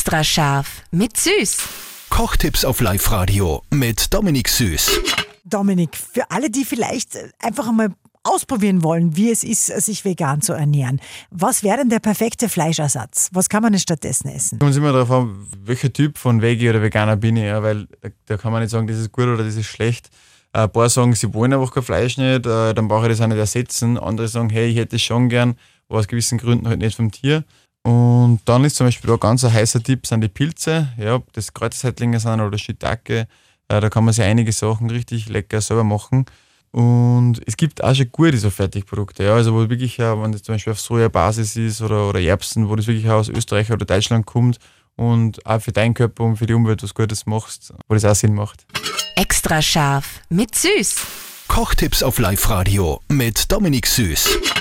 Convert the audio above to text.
Extra scharf mit Süß. Kochtipps auf Live-Radio mit Dominik Süß. Dominik, für alle, die vielleicht einfach einmal ausprobieren wollen, wie es ist, sich vegan zu ernähren, was wäre denn der perfekte Fleischersatz? Was kann man denn stattdessen essen? Kommt immer darauf an, welcher Typ von Veggie oder Veganer bin ich, ja, weil da, da kann man nicht sagen, das ist gut oder das ist schlecht. Ein paar sagen, sie wollen einfach kein Fleisch nicht, äh, dann brauche ich das auch nicht ersetzen. Andere sagen, hey, ich hätte es schon gern, aber aus gewissen Gründen halt nicht vom Tier. Und dann ist zum Beispiel auch ganz ein heißer Tipp, sind die Pilze. Ja, ob das Kreuzseitlinge sind oder Shiitake. Äh, da kann man sich einige Sachen richtig lecker selber machen. Und es gibt auch schon gute so Fertigprodukte, ja, also wo wirklich, wenn das zum Beispiel auf Sojabasis ist oder, oder Erbsen, wo das wirklich aus Österreich oder Deutschland kommt und auch für deinen Körper und für die Umwelt was Gutes machst, wo das auch Sinn macht. Extra scharf mit Süß. Kochtipps auf Live-Radio mit Dominik Süß.